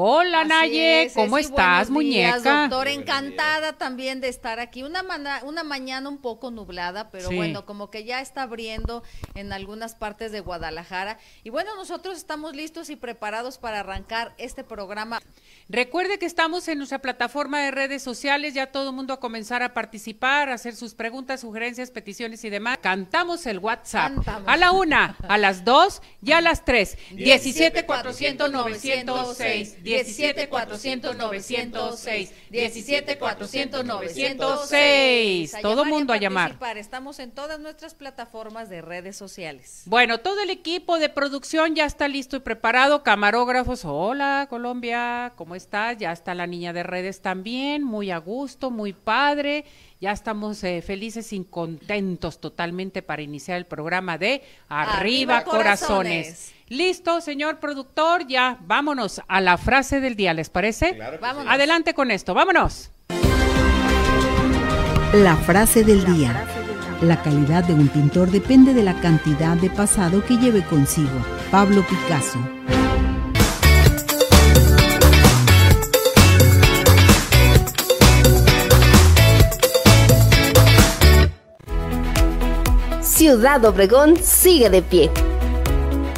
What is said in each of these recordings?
Hola Así Naye, es, ¿cómo estás, buenos días, muñeca? Doctor, encantada también de estar aquí. Una, mana- una mañana un poco nublada, pero Sí. bueno, como que ya está abriendo en algunas partes de Guadalajara. Y bueno, nosotros estamos listos y preparados para arrancar este programa. Recuerde que estamos en nuestra plataforma de redes sociales, ya todo el mundo a comenzar a participar, a hacer sus preguntas, sugerencias, peticiones y demás. Cantamos el WhatsApp. Cantamos. A la una, a las dos y a las tres. 17 400 906, 17 400 906, 17 400 906. A Todo llamar y mundo a llamar. Estamos en todas nuestras plataformas de redes sociales. Bueno, todo el equipo de producción ya está listo y preparado. Camarógrafos, hola Colombia, ¿cómo estás? Ya está la niña de redes también, muy a gusto, muy padre. Ya estamos eh, felices y contentos totalmente para iniciar el programa de Arriba, Arriba, Corazones. Corazones. Listo, señor productor, ya vámonos a la frase del día, ¿les parece? Vámonos. Adelante con esto, vámonos. La frase del día. La calidad de un pintor depende de la cantidad de pasado que lleve consigo. Pablo Picasso. Ciudad Obregón sigue de pie.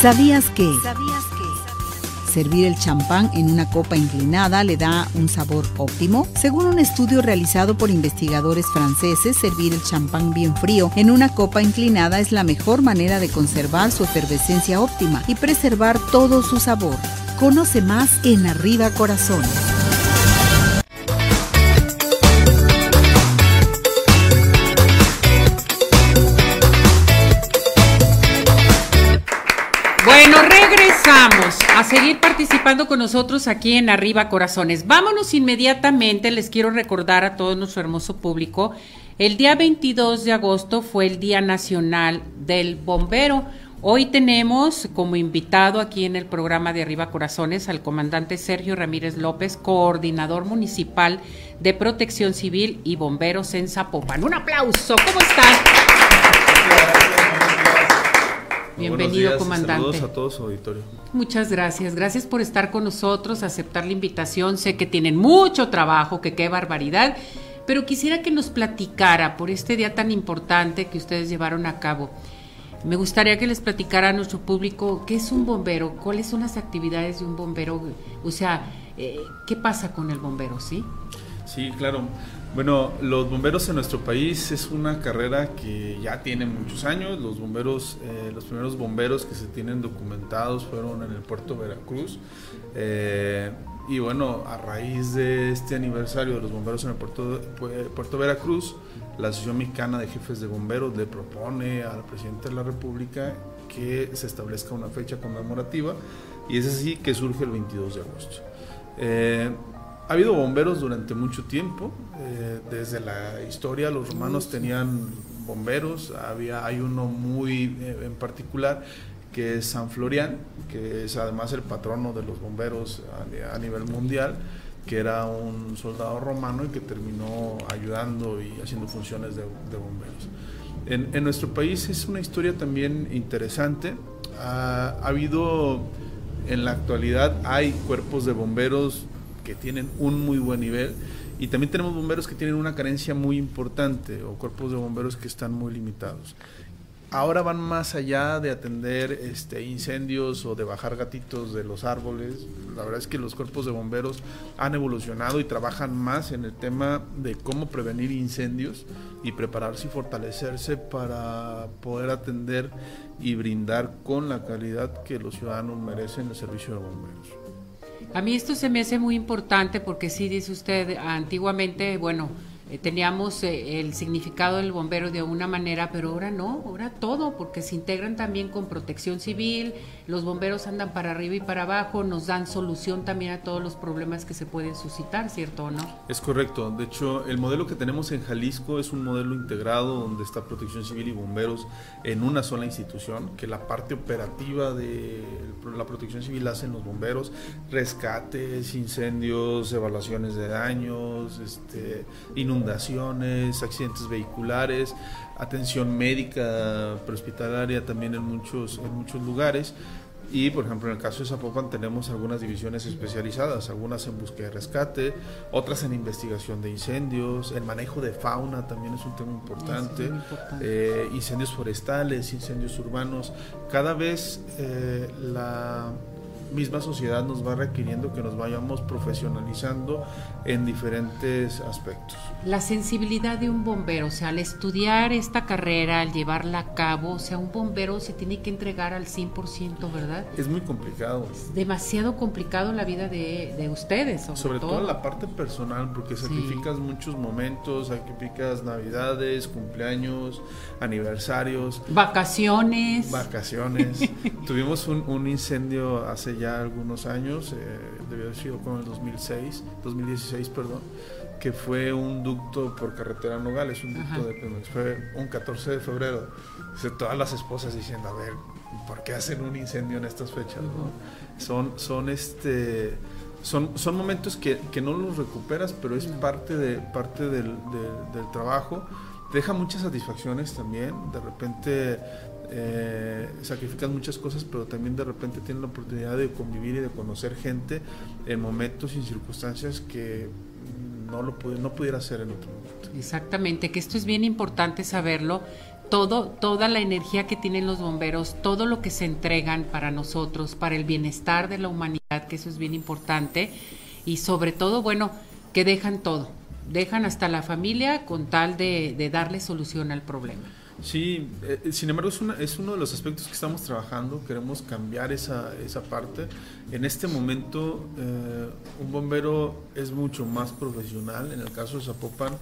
¿Sabías que? Servir el champán en una copa inclinada le da un sabor óptimo. Según un estudio realizado por investigadores franceses, servir el champán bien frío en una copa inclinada es la mejor manera de conservar su efervescencia óptima y preservar todo su sabor. Conoce más en Arriba Corazones. Seguir participando con nosotros aquí en Arriba Corazones. Vámonos inmediatamente, les quiero recordar a todo nuestro hermoso público, el día 22 de agosto fue el Día Nacional del Bombero. Hoy tenemos como invitado aquí en el programa de Arriba Corazones al comandante Sergio Ramírez López, coordinador municipal de Protección Civil y Bomberos en Zapopan. Un aplauso, ¿cómo están? Bienvenido, días comandante. Saludos a todo su auditorio. Muchas gracias, gracias por estar con nosotros, aceptar la invitación. Sé que tienen mucho trabajo, que qué barbaridad, pero quisiera que nos platicara por este día tan importante que ustedes llevaron a cabo. Me gustaría que les platicara a nuestro público qué es un bombero, cuáles son las actividades de un bombero, o sea, eh, qué pasa con el bombero, ¿sí? Sí, claro. Bueno, los bomberos en nuestro país es una carrera que ya tiene muchos años. Los bomberos, eh, los primeros bomberos que se tienen documentados fueron en el puerto de Veracruz. Eh, y bueno, a raíz de este aniversario de los bomberos en el puerto, puerto Veracruz, la Asociación Mexicana de Jefes de Bomberos le propone al presidente de la República que se establezca una fecha conmemorativa y es así que surge el 22 de agosto. Eh, ha habido bomberos durante mucho tiempo, eh, desde la historia los romanos tenían bomberos, había, hay uno muy eh, en particular que es San Florian, que es además el patrono de los bomberos a, nivel mundial, que era un soldado romano y que terminó ayudando y haciendo funciones de, bomberos. En, nuestro país es una historia también interesante. ha habido, en la actualidad, hay cuerpos de bomberos que tienen un muy buen nivel y también tenemos bomberos que tienen una carencia muy importante o cuerpos de bomberos que están muy limitados ahora van más allá de atender este, incendios o de bajar gatitos de los árboles. La verdad es que los cuerpos de bomberos han evolucionado y trabajan más en el tema de cómo prevenir incendios y prepararse y fortalecerse para poder atender y brindar con la calidad que los ciudadanos merecen el servicio de bomberos. A mí esto se me hace muy importante porque sí dice usted, antiguamente, bueno, teníamos eh, el significado del bombero de una manera, pero ahora no, ahora todo, porque se integran también con protección civil, los bomberos andan para arriba y para abajo, nos dan solución también a todos los problemas que se pueden suscitar, ¿cierto o no? Es correcto, de hecho el modelo que tenemos en Jalisco es un modelo integrado donde está protección civil y bomberos en una sola institución, que la parte operativa de la protección civil hacen los bomberos, rescates, incendios, evaluaciones de daños, este, inundaciones, inundaciones, accidentes vehiculares, atención médica prehospitalaria también en muchos, en muchos lugares. Y por ejemplo, en el caso de Zapopan tenemos algunas divisiones especializadas, algunas en búsqueda y rescate, otras en investigación de incendios, el manejo de fauna también es un tema importante, eh, incendios forestales, incendios urbanos. Cada vez eh, la misma sociedad nos va requiriendo que nos vayamos profesionalizando en diferentes aspectos. La sensibilidad de un bombero, o sea, al estudiar esta carrera, al llevarla a cabo, o sea, un bombero se tiene que entregar al 100%, ¿verdad? Es muy complicado. Es demasiado complicado la vida de, de ustedes, sobre, sobre todo. la parte personal, porque sacrificas muchos momentos, sacrificas navidades, cumpleaños, aniversarios. Vacaciones. Vacaciones. Tuvimos un, un incendio hace ya algunos años, eh, debió haber sido como el 2006, 2016, perdón, que fue un ducto por carretera Nogales, un ducto de Pemex. Fue un 14 de febrero. todas las esposas diciendo, a ver, ¿por qué hacen un incendio en estas fechas? Son, son este son, son momentos que, que, no los recuperas, pero es parte, de, parte del, del, trabajo. deja muchas satisfacciones también. De repente eh, sacrifican muchas cosas, pero también de repente tienen la oportunidad de convivir y de conocer gente en momentos y circunstancias que no lo no pudiera hacer en otro momento. Exactamente, que esto es bien importante saberlo. Todo, toda la energía que tienen los bomberos, todo lo que se entregan para nosotros, para el bienestar de la humanidad, que eso es bien importante, y sobre todo, bueno, que dejan todo, dejan hasta la familia con tal de, de darle solución al problema. Sí, eh, sin embargo es, una, es, uno de los aspectos que estamos trabajando, queremos cambiar esa, esa parte. En este momento eh, un bombero es mucho más profesional, en el caso de Zapopan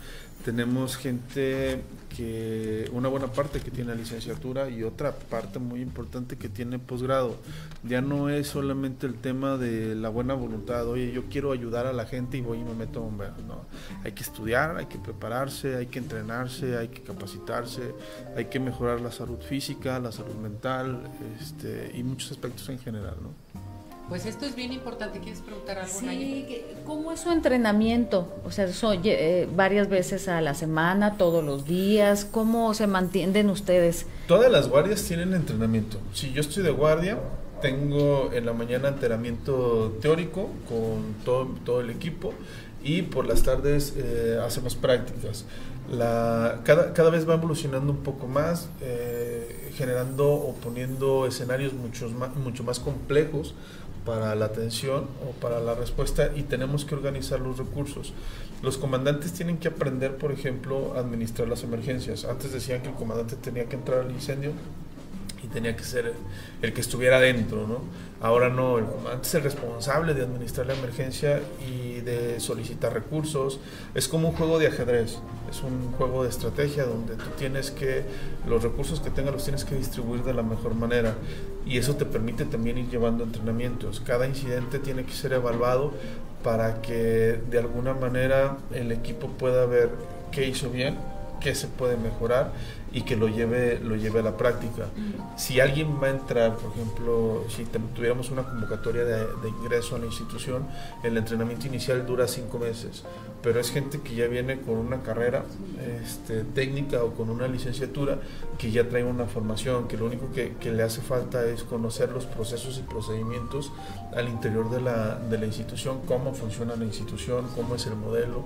tenemos gente que, una buena parte que tiene licenciatura y otra parte muy importante que tiene posgrado. Ya no es solamente el tema de la buena voluntad, oye, yo quiero ayudar a la gente y voy y me meto a bombero. No, hay que estudiar, hay que prepararse, hay que entrenarse, hay que capacitarse, hay que mejorar la salud física, la salud mental este, y muchos aspectos en general, ¿no? Pues esto es bien importante. ¿Quieres preguntar algo? Sí, ¿cómo es su entrenamiento? O sea, eh, varias veces a la semana, todos los días. ¿Cómo se mantienen ustedes? Todas las guardias tienen entrenamiento. Si yo estoy de guardia, tengo en la mañana entrenamiento teórico con todo, todo el equipo y por las tardes eh, hacemos prácticas. La, cada, cada, vez va evolucionando un poco más, eh, generando o poniendo escenarios mucho más, mucho más complejos para la atención o para la respuesta y tenemos que organizar los recursos. Los comandantes tienen que aprender, por ejemplo, a administrar las emergencias. Antes decían que el comandante tenía que entrar al incendio y tenía que ser el que estuviera dentro, ¿no? Ahora no, el comandante es el responsable de administrar la emergencia y de solicitar recursos. Es como un juego de ajedrez, es un juego de estrategia donde tú tienes que, los recursos que tengas los tienes que distribuir de la mejor manera y eso te permite también ir llevando entrenamientos. Cada incidente tiene que ser evaluado para que de alguna manera el equipo pueda ver qué hizo bien, qué se puede mejorar y que lo lleve, lo lleve a la práctica. Si alguien va a entrar, por ejemplo, si tuviéramos una convocatoria de, ingreso a la institución, el entrenamiento inicial dura cinco meses, pero es gente que ya viene con una carrera este, técnica o con una licenciatura que ya trae una formación, que lo único que, que, le hace falta es conocer los procesos y procedimientos al interior de la, de la institución, cómo funciona la institución, cómo es el modelo,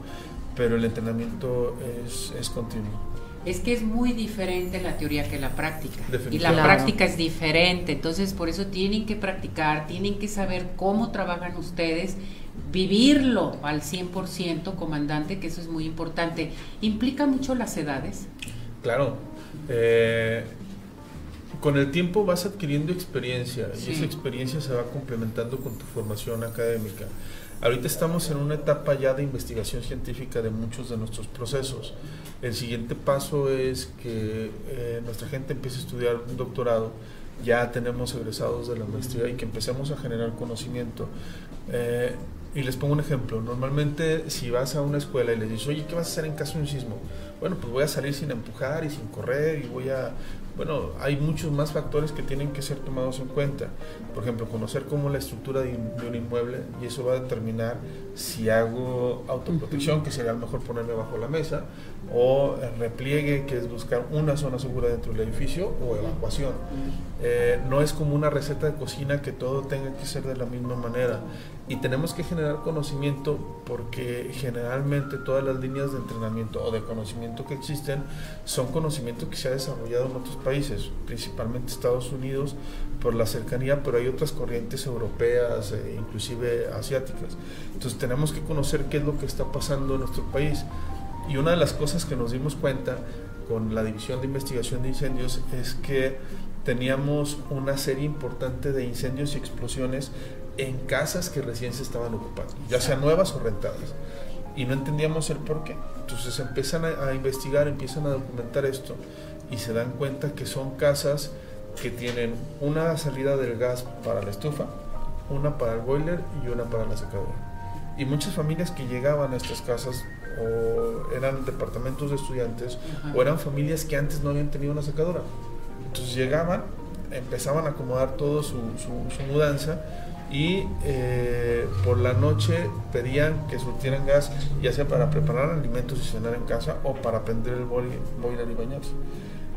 pero el entrenamiento es, es continuo es que es muy diferente la teoría que la práctica. Y la práctica es diferente, entonces por eso tienen que practicar, tienen que saber cómo trabajan ustedes, vivirlo al 100%, comandante, que eso es muy importante. ¿Implica mucho las edades? Claro. Eh, con el tiempo vas adquiriendo experiencia y esa experiencia se va complementando con tu formación académica. Ahorita estamos en una etapa ya de investigación científica de muchos de nuestros procesos. El siguiente paso es que eh, nuestra gente empiece a estudiar un doctorado. Ya tenemos egresados de la maestría y que empecemos a generar conocimiento. Eh, y les pongo un ejemplo. Normalmente si vas a una escuela y les dices, oye, ¿qué vas a hacer en caso de un sismo? Bueno, pues voy a salir sin empujar y sin correr y voy a bueno, hay muchos más factores que tienen que ser tomados en cuenta. Por ejemplo, conocer cómo la estructura de, un inmueble y eso va a determinar si hago autoprotección, que sería mejor ponerme bajo la mesa, o repliegue, que es buscar una zona segura dentro del edificio, o evacuación. Eh, no es como una receta de cocina que todo tenga que ser de la misma manera. Y tenemos que generar conocimiento porque generalmente todas las líneas de entrenamiento o de conocimiento que existen son conocimiento que se ha desarrollado en otros países, principalmente Estados Unidos por la cercanía, pero hay otras corrientes europeas, e inclusive asiáticas. Entonces tenemos que conocer qué es lo que está pasando en nuestro país. Y una de las cosas que nos dimos cuenta con la División de Investigación de Incendios es que teníamos una serie importante de incendios y explosiones en casas que recién se estaban ocupando, ya sean nuevas o rentadas. Y no entendíamos el por qué. Entonces empiezan a, investigar, empiezan a documentar esto y se dan cuenta que son casas que tienen una salida del gas para la estufa, una para el boiler y una para la secadora. Y muchas familias que llegaban a estas casas o eran departamentos de estudiantes o eran familias que antes no habían tenido una secadora. Entonces llegaban, empezaban a acomodar todo su, su mudanza y eh, por la noche pedían que surtieran gas, ya sea para preparar alimentos y cenar en casa o para prender el boiler y bañarse.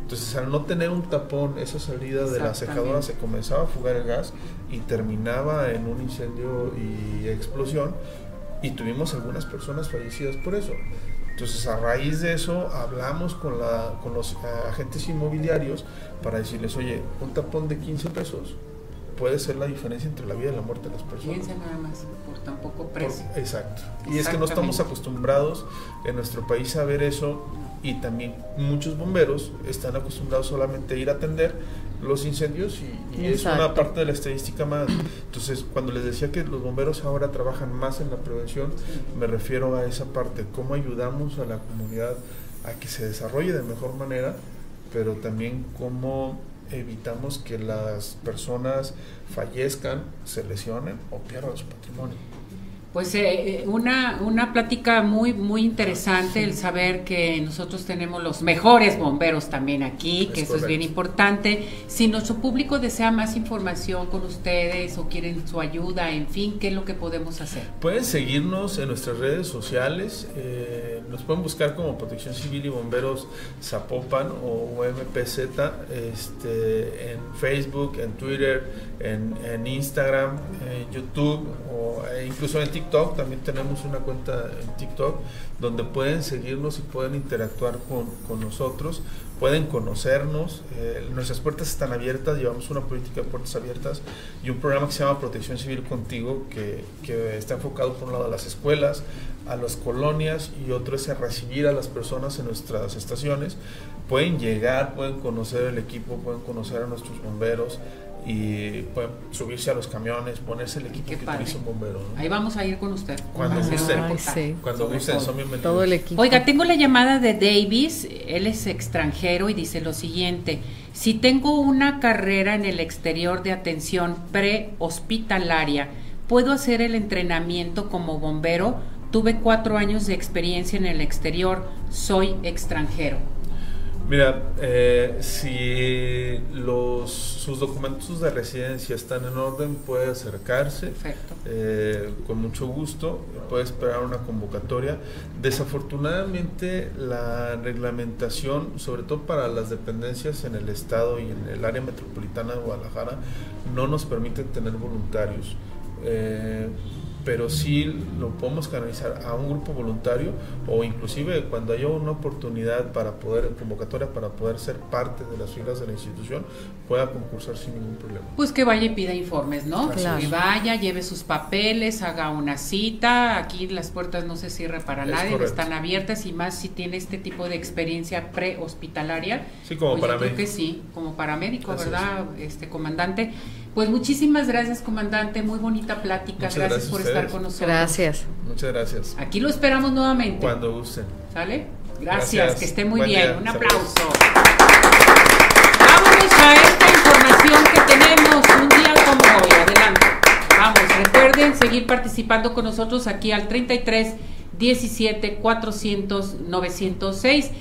Entonces, al no tener un tapón, esa salida de la secadora se comenzaba a fugar el gas y terminaba en un incendio y explosión. Y tuvimos algunas personas fallecidas por eso. Entonces, a raíz de eso, hablamos con, la, con los agentes inmobiliarios para decirles, oye, un tapón de 15 pesos, puede ser la diferencia entre la vida y la muerte de las personas. Fíjense nada más, por tan poco precio. exacto. Y es que no estamos acostumbrados en nuestro país a ver eso y también muchos bomberos están acostumbrados solamente a ir a atender los incendios y, es una parte de la estadística más. Entonces, cuando les decía que los bomberos ahora trabajan más en la prevención, me refiero a esa parte, cómo ayudamos a la comunidad a que se desarrolle de mejor manera, pero también cómo evitamos que las personas fallezcan, se lesionen o pierdan su patrimonio. Pues eh, una, una plática muy, muy interesante el saber que nosotros tenemos los mejores bomberos también aquí, que eso es bien importante. Si nuestro público desea más información con ustedes o quieren su ayuda, en fin, ¿qué es lo que podemos hacer? Pueden seguirnos en nuestras redes sociales, eh, nos pueden buscar como Protección Civil y Bomberos Zapopan o MPZ este, en Facebook, en Twitter, en, en Instagram, en YouTube o e incluso en TikTok TikTok, también tenemos una cuenta en TikTok donde pueden seguirnos y pueden interactuar con, con nosotros, pueden conocernos. Eh, nuestras puertas están abiertas, llevamos una política de puertas abiertas y un programa que se llama Protección Civil Contigo, que, que está enfocado por un lado a las escuelas, a las colonias y otro es a recibir a las personas en nuestras estaciones. Pueden llegar, pueden conocer el equipo, pueden conocer a nuestros bomberos y pueden subirse a los camiones, ponerse el equipo Qué que padre. utiliza un bombero. ¿no? Ahí vamos a ir con usted. Cuando Vamos a hacer gusten. un Ay, reportaje. sí. Cuando Sobre gusten, todo. son bienvenidos. Todo el equipo. Oiga, tengo la llamada de Davis, él es extranjero y dice lo siguiente, si tengo una carrera en el exterior de atención prehospitalaria, ¿puedo hacer el entrenamiento como bombero? Tuve cuatro años de experiencia en el exterior, soy extranjero. Mira, eh, si los, sus documentos de residencia están en orden, puede acercarse. Perfecto. eh, con mucho gusto, puede esperar una convocatoria. Desafortunadamente, la reglamentación, sobre todo para las dependencias en el estado y en el área metropolitana de Guadalajara, no nos permite tener voluntarios. Eh, pero sí lo podemos canalizar a un grupo voluntario o inclusive cuando haya una oportunidad para poder, convocatoria para poder ser parte de las filas de la institución, pueda concursar sin ningún problema. Pues que vaya y pida informes, ¿no? Claro. Que vaya, lleve sus papeles, haga una cita. Aquí las puertas no se cierran para Es nadie, correcto. están abiertas y más si tiene este tipo de experiencia prehospitalaria. Sí, como Pues yo paramédico. creo que sí, como paramédico, Así ¿verdad, este comandante? Pues muchísimas gracias, comandante. Muy bonita plática. Muchas Gracias, gracias por estar con nosotros. Gracias. Muchas gracias. Aquí lo esperamos nuevamente. Cuando gusten. ¿Sale? Gracias, Gracias. que esté muy Buen bien. día. Un Saludos. aplauso. Vámonos a esta información que tenemos un día como hoy. Adelante. Vamos, recuerden seguir participando con nosotros aquí al 33 17 400 906.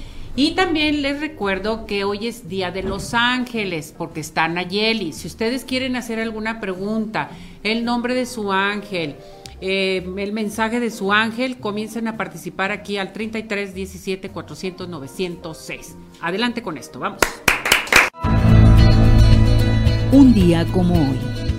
Y también les recuerdo que hoy es Día de los Ángeles, porque está Nayeli. Si ustedes quieren hacer alguna pregunta, el nombre de su ángel, eh, el mensaje de su ángel, comiencen a participar aquí al 33 17 400 906. Adelante con esto, vamos. Un día como hoy.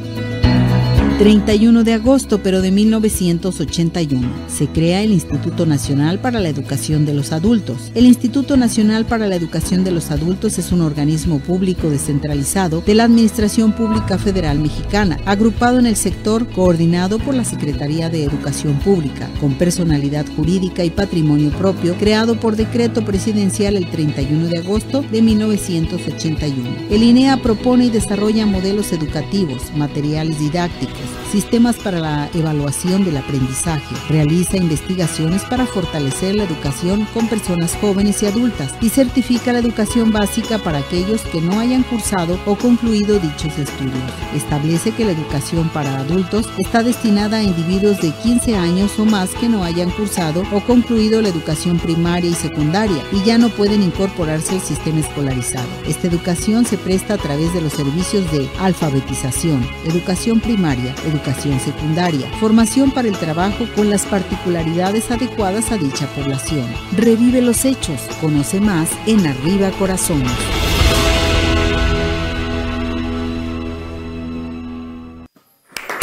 31 de agosto, pero de 1981, se crea el Instituto Nacional para la Educación de los Adultos. El Instituto Nacional para la Educación de los Adultos es un organismo público descentralizado de la Administración Pública Federal Mexicana, agrupado en el sector coordinado por la Secretaría de Educación Pública, con personalidad jurídica y patrimonio propio, creado por decreto presidencial el 31 de agosto de 1981. El INEA propone y desarrolla modelos educativos, materiales didácticos, Jesus. Sistemas para la evaluación del aprendizaje, realiza investigaciones para fortalecer la educación con personas jóvenes y adultas y certifica la educación básica para aquellos que no hayan cursado o concluido dichos estudios. Establece que la educación para adultos está destinada a individuos de 15 años o más que no hayan cursado o concluido la educación primaria y secundaria y ya no pueden incorporarse al sistema escolarizado. Esta educación se presta a través de los servicios de alfabetización, educación primaria, educación secundaria, formación para el trabajo con las particularidades adecuadas a dicha población. Revive los hechos, conoce más en Arriba Corazones.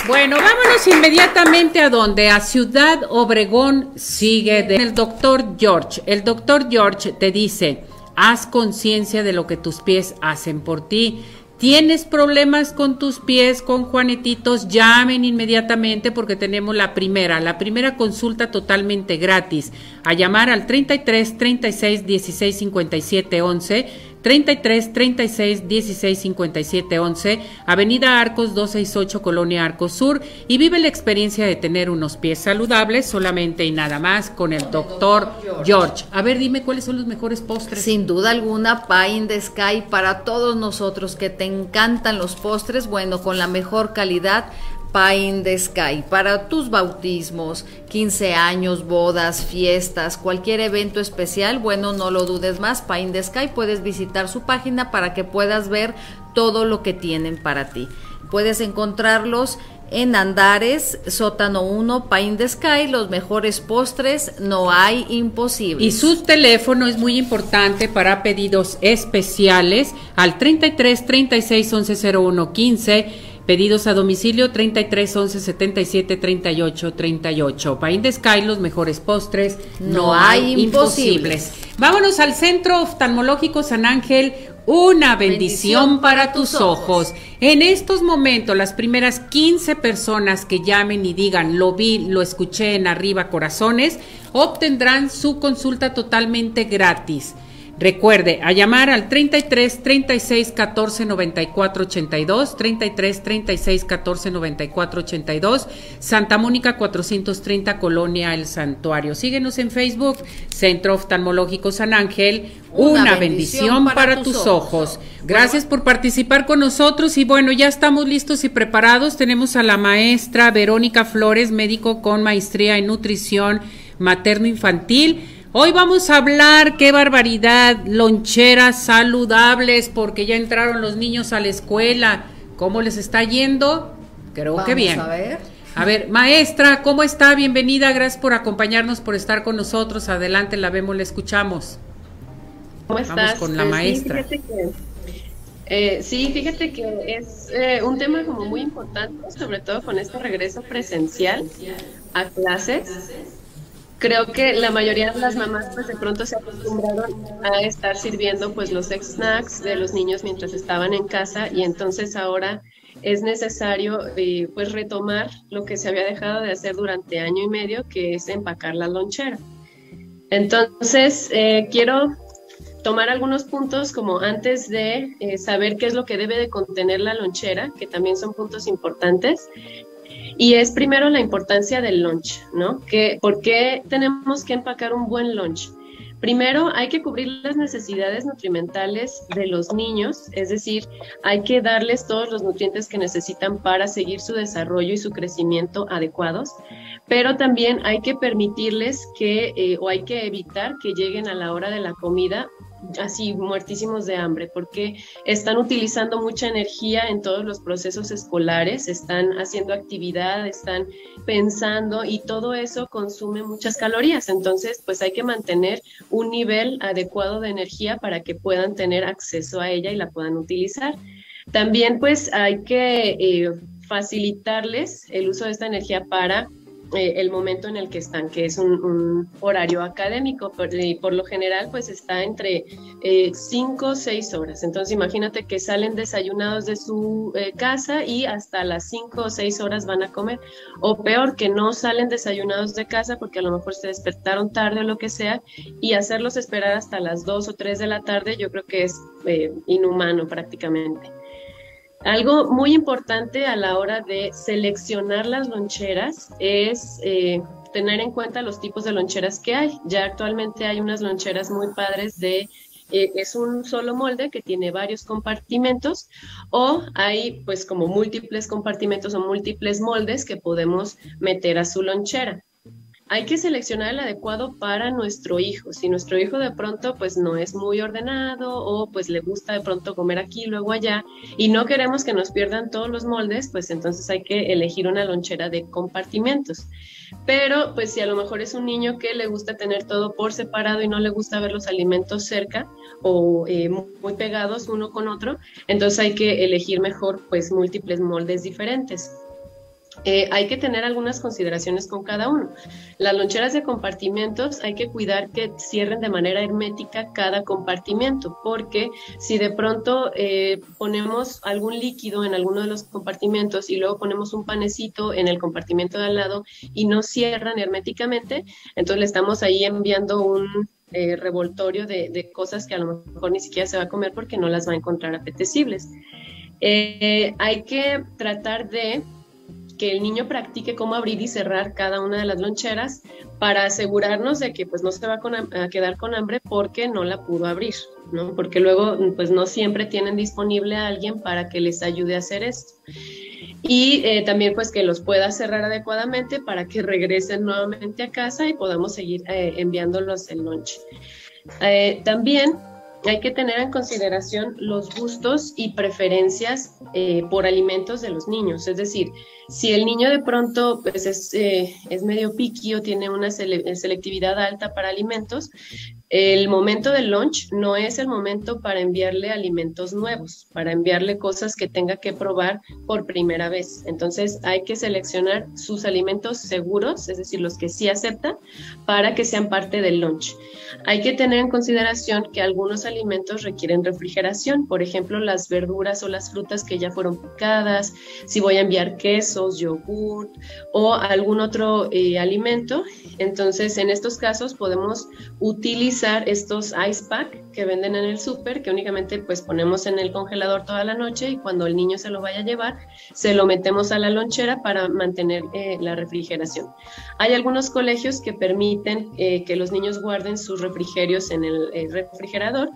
Bueno, vámonos inmediatamente a donde, a Ciudad Obregón sigue de el doctor George. El doctor George te dice, haz conciencia de lo que tus pies hacen por ti. ¿Tienes problemas con tus pies, con Juanetitos? Llamen inmediatamente porque tenemos la primera, la primera consulta totalmente gratis. A llamar al 33 36 16 57 11. 33 36 16 57 11, Avenida Arcos 268, Colonia Arcos Sur, y vive la experiencia de tener unos pies saludables solamente y nada más con el doctor George. A ver, dime cuáles son los mejores postres. Sin duda alguna, Pie in the Sky para todos nosotros que te encantan los postres, bueno, con la mejor calidad. Pie in the Sky para tus bautismos, 15 años, bodas, fiestas, cualquier evento especial, bueno, no lo dudes más, Pie in the Sky puedes visitar su página para que puedas ver todo lo que tienen para ti. Puedes encontrarlos en Andares, sótano 1, Pie in the Sky, los mejores postres, no hay imposibles. Y su teléfono es muy importante para pedidos especiales al 33 36 11 01 15 Pedidos a domicilio 33 11 77 38 38. Pain de Sky, los mejores postres. No hay imposibles. Vámonos al Centro Oftalmológico San Ángel. Una bendición, para tus ojos. En estos momentos, las primeras 15 personas que llamen y digan, lo vi, lo escuché en arriba corazones, obtendrán su consulta totalmente gratis. Recuerde, a llamar al 33 36 14 94 82, 33 36 14 94 82, Santa Mónica 430, Colonia El Santuario. Síguenos en Facebook, Centro Oftalmológico San Ángel, una, bendición, para, tus ojos. Gracias por participar con nosotros y bueno, ya estamos listos y preparados. Tenemos a la maestra Verónica Flores, médico con maestría en nutrición materno-infantil Hoy vamos a hablar, qué barbaridad, loncheras saludables, porque ya entraron los niños a la escuela. ¿Cómo les está yendo? Creo que bien. A ver. A ver, maestra, ¿cómo está? Bienvenida, gracias por acompañarnos, por estar con nosotros. Adelante, la vemos, la escuchamos. ¿Cómo estás? Vamos con la Pues maestra. Sí, fíjate que, eh, sí, fíjate que es eh, un tema como muy importante, sobre todo con este regreso presencial a clases. Creo que la mayoría de las mamás pues de pronto se acostumbraron a estar sirviendo pues los snacks de los niños mientras estaban en casa y entonces ahora es necesario eh, pues retomar lo que se había dejado de hacer durante año y medio, que es empacar la lonchera. Entonces, eh, quiero tomar algunos puntos como antes de eh, saber qué es lo que debe de contener la lonchera, que también son puntos importantes. Y es primero la importancia del lunch, ¿no? Que, ¿Por qué tenemos que empacar un buen lunch? Primero, hay que cubrir las necesidades nutrimentales de los niños, es decir, hay que darles todos los nutrientes que necesitan para seguir su desarrollo y su crecimiento adecuados, pero también hay que permitirles que, eh, o hay que evitar que lleguen a la hora de la comida así muertísimos de hambre, porque están utilizando mucha energía en todos los procesos escolares, están haciendo actividad, están pensando y todo eso consume muchas calorías. Entonces, pues hay que mantener un nivel adecuado de energía para que puedan tener acceso a ella y la puedan utilizar. También, pues hay que eh, facilitarles el uso de esta energía para eh, el momento en el que están, que es un, un horario académico, y por lo general pues está entre 5 o 6 horas. Entonces imagínate que salen desayunados de su eh, casa y hasta las 5 o 6 horas van a comer. O peor, que no salen desayunados de casa porque a lo mejor se despertaron tarde o lo que sea y hacerlos esperar hasta las 2 o 3 de la tarde yo creo que es eh, inhumano prácticamente. Algo muy importante a la hora de seleccionar las loncheras es eh, tener en cuenta los tipos de loncheras que hay. Ya actualmente hay unas loncheras muy padres de eh, es un solo molde que tiene varios compartimentos o hay pues como múltiples compartimentos o múltiples moldes que podemos meter a su lonchera hay que seleccionar el adecuado para nuestro hijo. Si nuestro hijo de pronto pues no es muy ordenado o pues le gusta de pronto comer aquí luego allá y no queremos que nos pierdan todos los moldes, pues entonces hay que elegir una lonchera de compartimentos. Pero pues si a lo mejor es un niño que le gusta tener todo por separado y no le gusta ver los alimentos cerca o eh, muy pegados uno con otro, entonces hay que elegir mejor pues múltiples moldes diferentes. Eh, hay que tener algunas consideraciones con cada uno. Las loncheras de compartimentos hay que cuidar que cierren de manera hermética cada compartimento, porque si de pronto eh, ponemos algún líquido en alguno de los compartimentos y luego ponemos un panecito en el compartimento de al lado y no cierran herméticamente, entonces le estamos ahí enviando un eh, revoltorio de, de, cosas que a lo mejor ni siquiera se va a comer porque no las va a encontrar apetecibles. hay que tratar de que el niño practique cómo abrir y cerrar cada una de las loncheras para asegurarnos de que pues no se va a quedar con hambre porque no la pudo abrir, ¿no? Porque luego pues no siempre tienen disponible a alguien para que les ayude a hacer esto. Y eh, también pues que los pueda cerrar adecuadamente para que regresen nuevamente a casa y podamos seguir eh, enviándolos el lunch. Eh, también hay que tener en consideración los gustos y preferencias eh, por alimentos de los niños. Es decir, si el niño de pronto pues, es, eh, es medio piqui o tiene una selectividad alta para alimentos, el momento del lunch no es el momento para enviarle alimentos nuevos, para enviarle cosas que tenga que probar por primera vez. Entonces hay que seleccionar sus alimentos seguros, es decir, los que sí acepta, para que sean parte del lunch. Hay que tener en consideración que algunos alimentos requieren refrigeración, por ejemplo, las verduras o las frutas que ya fueron picadas, si voy a enviar quesos, yogur o algún otro eh, alimento. Entonces, en estos casos podemos utilizar estos ice pack que venden en el súper, que únicamente pues ponemos en el congelador toda la noche y cuando el niño se lo vaya a llevar, se lo metemos a la lonchera para mantener eh, la refrigeración. Hay algunos colegios que permiten eh, que los niños guarden sus refrigerios en el eh, refrigerador,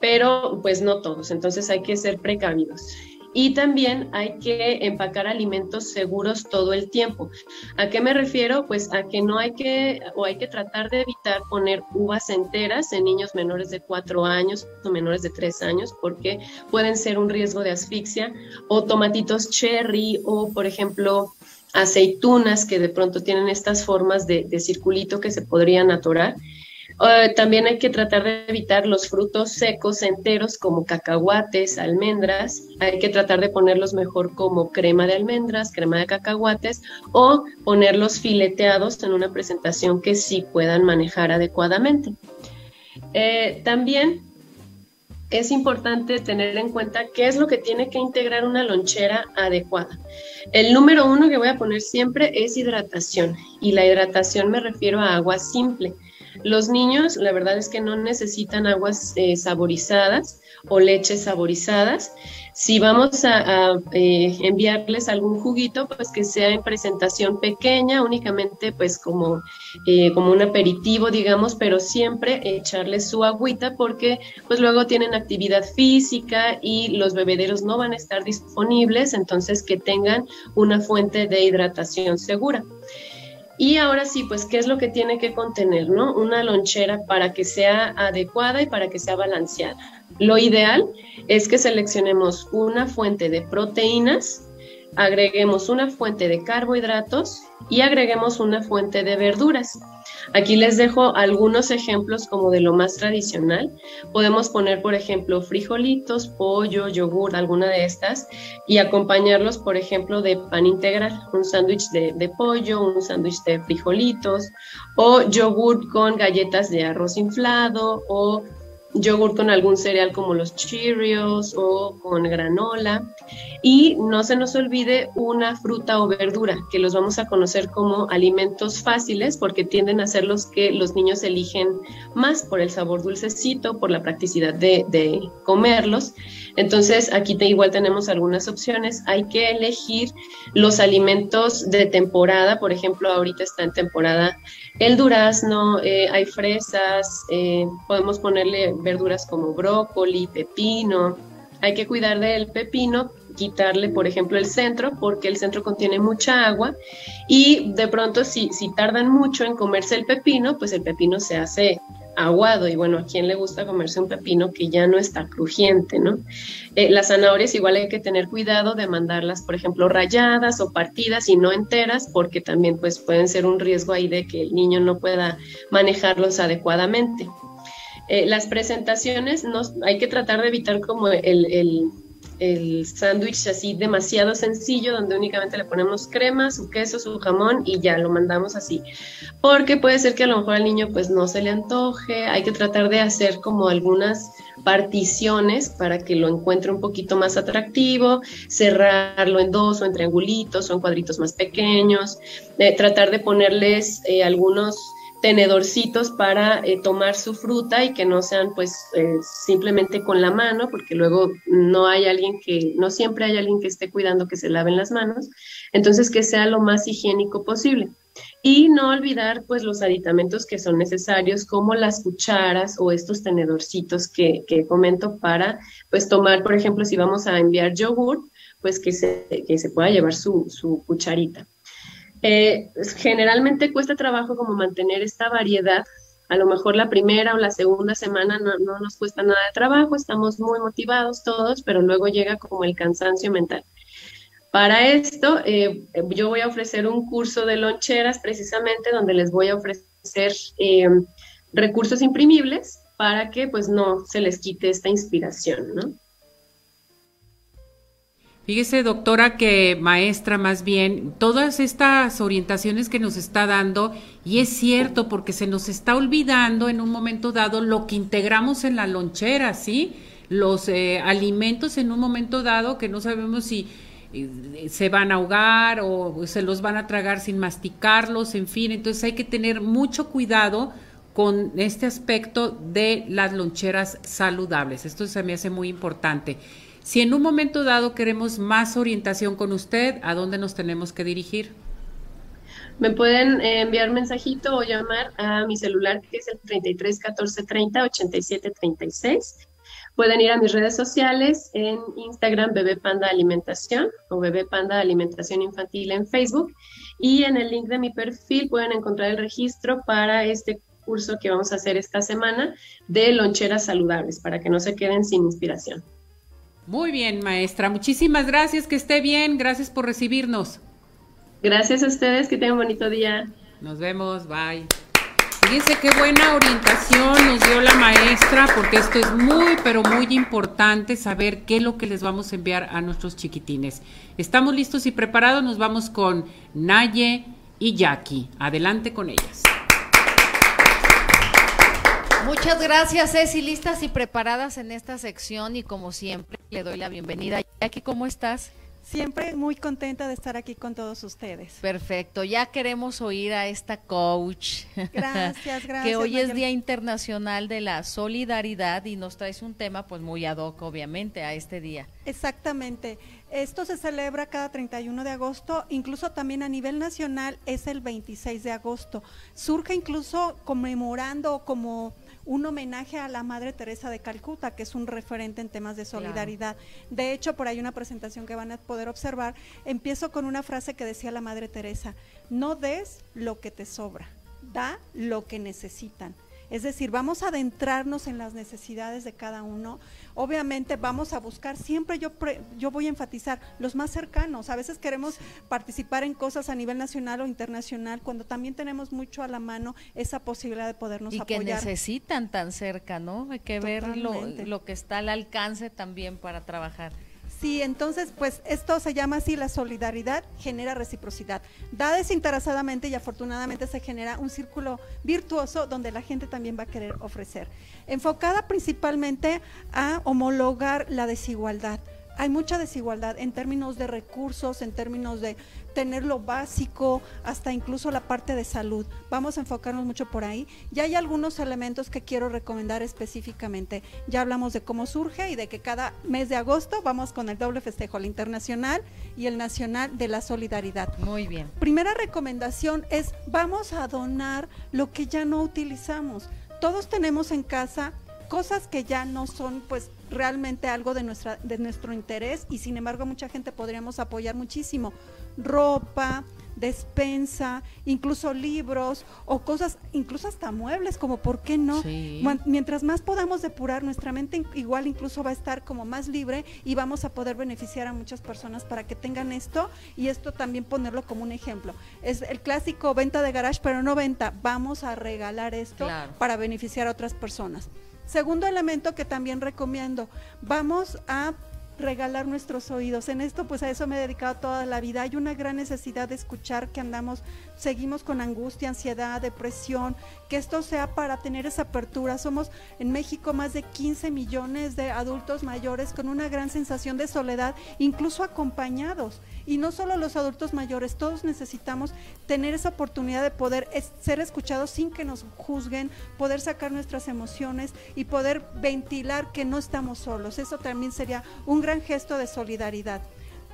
pero pues no todos, entonces hay que ser precavidos. Y también hay que empacar alimentos seguros todo el tiempo. ¿A qué me refiero? Pues a que no hay que, o hay que tratar de evitar poner uvas enteras en niños menores de 4 años o menores de 3 años, porque pueden ser un riesgo de asfixia, o tomatitos cherry, o por ejemplo, aceitunas que de pronto tienen estas formas de, de circulito que se podrían atorar. Eh, también hay que tratar de evitar los frutos secos enteros como cacahuates, almendras. Hay que tratar de ponerlos mejor como crema de almendras, crema de cacahuates o ponerlos fileteados en una presentación que sí puedan manejar adecuadamente. Eh, también es importante tener en cuenta qué es lo que tiene que integrar una lonchera adecuada. El número uno que voy a poner siempre es hidratación y la hidratación me refiero a agua simple. Los niños, la verdad es que no necesitan aguas eh, saborizadas o leches saborizadas. Si vamos a, eh, enviarles algún juguito, pues que sea en presentación pequeña, únicamente pues como, eh, como un aperitivo, digamos, pero siempre echarles su agüita porque pues luego tienen actividad física y los bebederos no van a estar disponibles, entonces que tengan una fuente de hidratación segura. Y ahora sí, pues, ¿qué es lo que tiene que contener, no? Una lonchera para que sea adecuada y para que sea balanceada. Lo ideal es que seleccionemos una fuente de proteínas, agreguemos una fuente de carbohidratos y agreguemos una fuente de verduras. Aquí les dejo algunos ejemplos como de lo más tradicional. Podemos poner, por ejemplo, frijolitos, pollo, yogur, alguna de estas, y acompañarlos, por ejemplo, de pan integral, un sándwich de, pollo, un sándwich de frijolitos, o yogur con galletas de arroz inflado, o yogur con algún cereal como los Cheerios o con granola. Y no se nos olvide una fruta o verdura, que los vamos a conocer como alimentos fáciles porque tienden a ser los que los niños eligen más por el sabor dulcecito, por la practicidad de, de comerlos. Entonces, aquí igual tenemos algunas opciones. Hay que elegir los alimentos de temporada. Por ejemplo, ahorita está en temporada el durazno, eh, hay fresas, eh, podemos ponerle verduras como brócoli, pepino. Hay que cuidar del pepino, quitarle, por ejemplo, el centro, porque el centro contiene mucha agua y de pronto si, si tardan mucho en comerse el pepino, pues el pepino se hace aguado y bueno, ¿a quién le gusta comerse un pepino que ya no está crujiente, no? Eh, las zanahorias igual hay que tener cuidado de mandarlas, por ejemplo, rayadas o partidas y no enteras porque también pues pueden ser un riesgo ahí de que el niño no pueda manejarlos adecuadamente. Eh, las presentaciones no, hay que tratar de evitar como el el sándwich así demasiado sencillo, donde únicamente le ponemos crema, su queso, su jamón y ya lo mandamos así. Porque puede ser que a lo mejor al niño pues no se le antoje, hay que tratar de hacer como algunas particiones para que lo encuentre un poquito más atractivo, cerrarlo en dos o en triangulitos o en cuadritos más pequeños, eh, tratar de ponerles eh, algunos tenedorcitos para eh, tomar su fruta y que no sean pues eh, simplemente con la mano, porque luego no hay alguien que, no siempre hay alguien que esté cuidando que se laven las manos, entonces que sea lo más higiénico posible. Y no olvidar pues los aditamentos que son necesarios como las cucharas o estos tenedorcitos que, que comento para pues tomar, por ejemplo, si vamos a enviar yogur, pues que se, que se pueda llevar su, su cucharita. Eh, generalmente cuesta trabajo como mantener esta variedad. A lo mejor la primera o la segunda semana no, nos cuesta nada de trabajo, estamos muy motivados todos, pero luego llega como el cansancio mental. Para esto, eh, yo voy a ofrecer un curso de loncheras precisamente donde les voy a ofrecer eh, recursos imprimibles para que pues no se les quite esta inspiración, ¿no? Fíjese, doctora, que maestra más bien, todas estas orientaciones que nos está dando, y es cierto, porque se nos está olvidando en un momento dado lo que integramos en la lonchera, ¿sí? Los eh, alimentos en un momento dado que no sabemos si eh, se van a ahogar o se los van a tragar sin masticarlos, en fin, entonces hay que tener mucho cuidado con este aspecto de las loncheras saludables. Esto se me hace muy importante. Si en un momento dado queremos más orientación con usted, ¿a dónde nos tenemos que dirigir? Me pueden eh, enviar mensajito o llamar a mi celular que es el 33 14 30 87 36. Pueden ir a mis redes sociales en Instagram Bebé Panda Alimentación o Bebé Panda Alimentación Infantil en Facebook y en el link de mi perfil pueden encontrar el registro para este curso que vamos a hacer esta semana de loncheras saludables para que no se queden sin inspiración. Muy bien, maestra. Muchísimas gracias. Que esté bien. Gracias por recibirnos. Gracias a ustedes. Que tengan un bonito día. Nos vemos. Bye. Fíjense qué buena orientación nos dio la maestra, porque esto es muy, pero muy importante saber qué es lo que les vamos a enviar a nuestros chiquitines. Estamos listos y preparados. Nos vamos con Naye y Jackie. Adelante con ellas. Muchas gracias, Ceci. Listas y preparadas en esta sección y como siempre le doy la bienvenida. Jackie, ¿cómo estás? Siempre muy contenta de estar aquí con todos ustedes. Perfecto, ya queremos oír a esta coach. Gracias, gracias. que hoy es Día Internacional de la Solidaridad y nos traes un tema pues muy ad hoc obviamente a este día. Exactamente. Esto se celebra cada 31 de agosto, incluso también a nivel nacional es el 26 de agosto. Surge incluso conmemorando como un homenaje a la Madre Teresa de Calcuta, que es un referente en temas de solidaridad. De hecho, por ahí una presentación que van a poder observar, empiezo con una frase que decía la Madre Teresa, no des lo que te sobra, da lo que necesitan. Es decir, vamos a adentrarnos en las necesidades de cada uno. Obviamente vamos a buscar, siempre yo, yo voy a enfatizar los más cercanos. A veces queremos participar en cosas a nivel nacional o internacional cuando también tenemos mucho a la mano esa posibilidad de podernos apoyar. Y que necesitan tan cerca, ¿no? Hay que ver lo, lo que está al alcance también para trabajar. Sí, entonces, pues esto se llama así, la solidaridad genera reciprocidad. Da desinteresadamente y afortunadamente se genera un círculo virtuoso donde la gente también va a querer ofrecer. Enfocada principalmente a homologar la desigualdad hay mucha desigualdad en términos de recursos, en términos de tener lo básico, hasta incluso la parte de salud. Vamos a enfocarnos mucho por ahí. Ya hay algunos elementos que quiero recomendar específicamente. Ya hablamos de cómo surge y de que cada mes de agosto vamos con el doble festejo, el internacional y el nacional de la solidaridad. Muy bien. Primera recomendación es vamos a donar lo que ya no utilizamos. Todos tenemos en casa cosas que ya no son pues realmente algo de nuestra de nuestro interés y sin embargo mucha gente podríamos apoyar muchísimo ropa despensa, incluso libros o cosas, incluso hasta muebles, como por qué no. Mientras más podamos depurar, nuestra mente igual incluso va a estar como más libre y vamos a poder beneficiar a muchas personas para que tengan esto y esto también ponerlo como un ejemplo. Es el clásico venta de garage, pero no venta, vamos a regalar esto para beneficiar a otras personas. Segundo elemento que también recomiendo, vamos a regalar nuestros oídos. En esto, pues a eso me he dedicado toda la vida. Hay una gran necesidad de escuchar que andamos, seguimos con angustia, ansiedad, depresión, que esto sea para tener esa apertura. Somos en México más de 15 millones de adultos mayores con una gran sensación de soledad, incluso acompañados. Y no solo los adultos mayores, todos necesitamos tener esa oportunidad de poder ser escuchados sin que nos juzguen, poder sacar nuestras emociones y poder ventilar que no estamos solos. Eso también sería un gran gesto de solidaridad.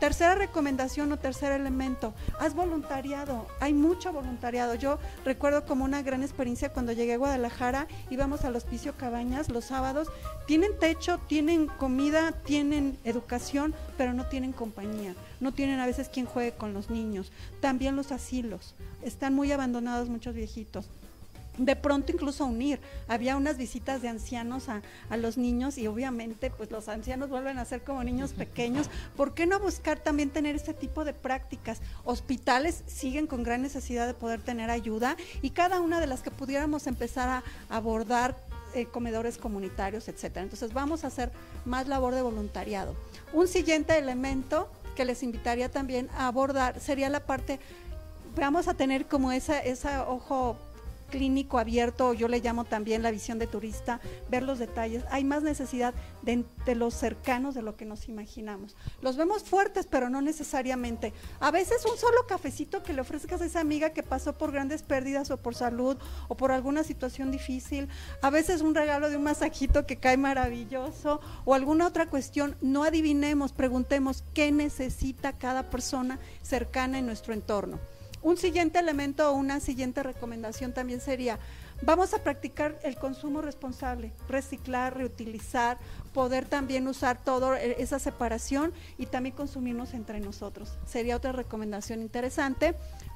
Tercera recomendación o tercer elemento, haz voluntariado. Hay mucho voluntariado. Yo recuerdo como una gran experiencia cuando llegué a Guadalajara, íbamos al hospicio Cabañas los sábados. Tienen techo, tienen comida, tienen educación, pero no tienen compañía. No tienen a veces quien juegue con los niños. También los asilos. Están muy abandonados muchos viejitos de pronto incluso unir. Había unas visitas de ancianos a, a, los niños y obviamente pues los ancianos vuelven a ser como niños pequeños. ¿Por qué no buscar también tener este tipo de prácticas? Hospitales siguen con gran necesidad de poder tener ayuda y cada una de las que pudiéramos empezar a abordar eh, comedores comunitarios, etcétera. Entonces vamos a hacer más labor de voluntariado. Un siguiente elemento que les invitaría también a abordar sería la parte, vamos a tener como esa, esa ojo clínico abierto, yo le llamo también la visión de turista, ver los detalles. Hay más necesidad de, de, los cercanos de lo que nos imaginamos. Los vemos fuertes, pero no necesariamente. A veces un solo cafecito que le ofrezcas a esa amiga que pasó por grandes pérdidas o por salud o por alguna situación difícil. A veces un regalo de un masajito que cae maravilloso o alguna otra cuestión. No adivinemos, preguntemos qué necesita cada persona cercana en nuestro entorno. Un siguiente elemento o una siguiente recomendación también sería, vamos a practicar el consumo responsable, reciclar, reutilizar, poder también usar toda esa separación y también consumirnos entre nosotros. Sería otra recomendación interesante.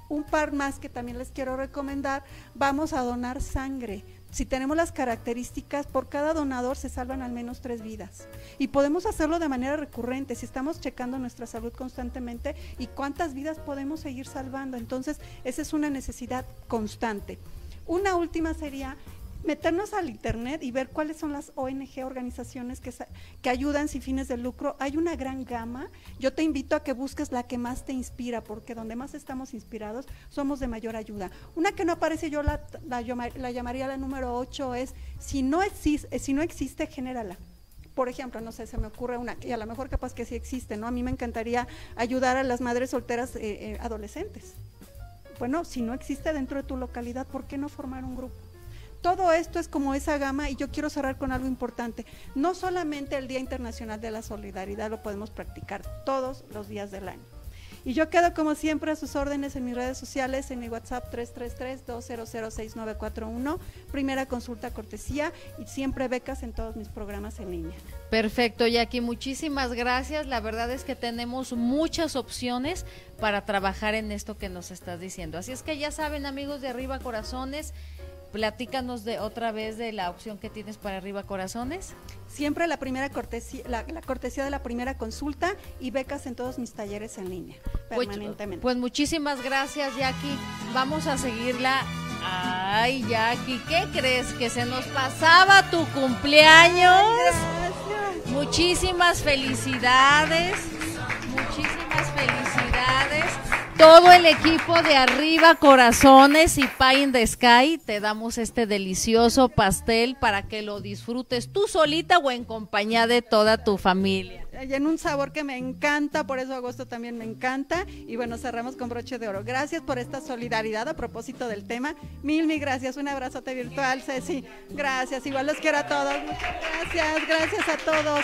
Un par más que también les quiero recomendar, vamos a donar sangre si tenemos las características, por cada donador se salvan al menos tres vidas. Y podemos hacerlo de manera recurrente, si estamos checando nuestra salud constantemente y cuántas vidas podemos seguir salvando. Entonces, esa es una necesidad constante. Una última sería meternos al internet y ver cuáles son las ONG, organizaciones que, que ayudan sin fines de lucro. Hay una gran gama. Yo te invito a que busques la que más te inspira, porque donde más estamos inspirados somos de mayor ayuda. Una que no aparece, yo la, la, la llamaría la número 8, es si no, existe, si no existe, genérala por ejemplo, no sé, se me ocurre una, y a lo mejor capaz que sí existe, ¿no? A mí me encantaría ayudar a las madres solteras eh, eh, adolescentes. Bueno, si no existe dentro de tu localidad, ¿por qué no formar un grupo? Todo esto es como esa gama y yo quiero cerrar con algo importante. No solamente el Día Internacional de la Solidaridad lo podemos practicar todos los días del año. Y yo quedo como siempre a sus órdenes en mis redes sociales, en mi WhatsApp 333-2006941, primera consulta cortesía y siempre becas en todos mis programas en línea. Perfecto, Jackie, muchísimas gracias. La verdad es que tenemos muchas opciones para trabajar en esto que nos estás diciendo. Así es que ya saben, amigos de Arriba Corazones, Platícanos de otra vez de la opción que tienes para arriba corazones. Siempre la primera cortesía, la, cortesía de la primera consulta y becas en todos mis talleres en línea, permanentemente. Pues, muchísimas gracias, Jackie. Vamos a seguirla. Ay, Jackie, ¿qué crees? Que se nos pasaba tu cumpleaños. Muchísimas felicidades. Muchísimas todo el equipo de Arriba Corazones y Pie in the Sky te damos este delicioso pastel para que lo disfrutes tú solita o en compañía de toda tu familia en un sabor que me encanta, por eso agosto también me encanta. Y bueno, cerramos con broche de oro. Gracias por esta solidaridad a propósito del tema. Mil, mil gracias. Un abrazote virtual, Ceci. Gracias. Igual los quiero a todos. gracias, gracias a todos.